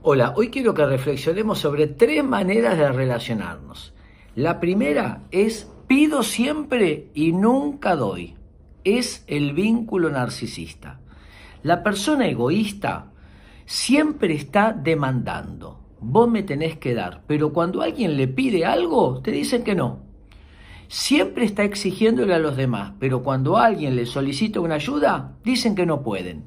Hola, hoy quiero que reflexionemos sobre tres maneras de relacionarnos. La primera es pido siempre y nunca doy. Es el vínculo narcisista. La persona egoísta siempre está demandando. Vos me tenés que dar, pero cuando alguien le pide algo, te dicen que no. Siempre está exigiéndole a los demás, pero cuando alguien le solicita una ayuda, dicen que no pueden.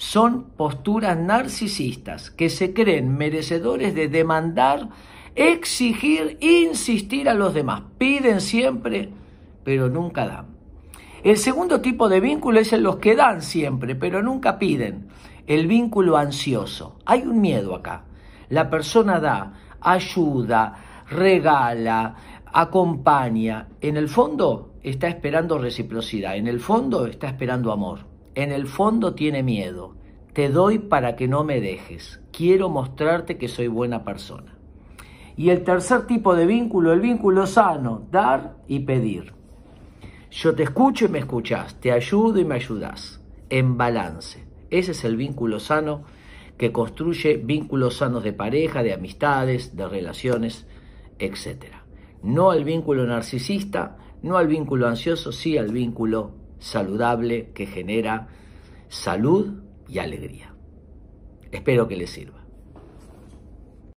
Son posturas narcisistas que se creen merecedores de demandar, exigir, insistir a los demás. Piden siempre, pero nunca dan. El segundo tipo de vínculo es en los que dan siempre, pero nunca piden. El vínculo ansioso. Hay un miedo acá. La persona da, ayuda, regala, acompaña. En el fondo está esperando reciprocidad, en el fondo está esperando amor, en el fondo tiene miedo. Te doy para que no me dejes. Quiero mostrarte que soy buena persona. Y el tercer tipo de vínculo, el vínculo sano, dar y pedir. Yo te escucho y me escuchás, te ayudo y me ayudás, en balance. Ese es el vínculo sano que construye vínculos sanos de pareja, de amistades, de relaciones, etc. No al vínculo narcisista, no al vínculo ansioso, sí al vínculo saludable que genera salud y alegría. Espero que les sirva.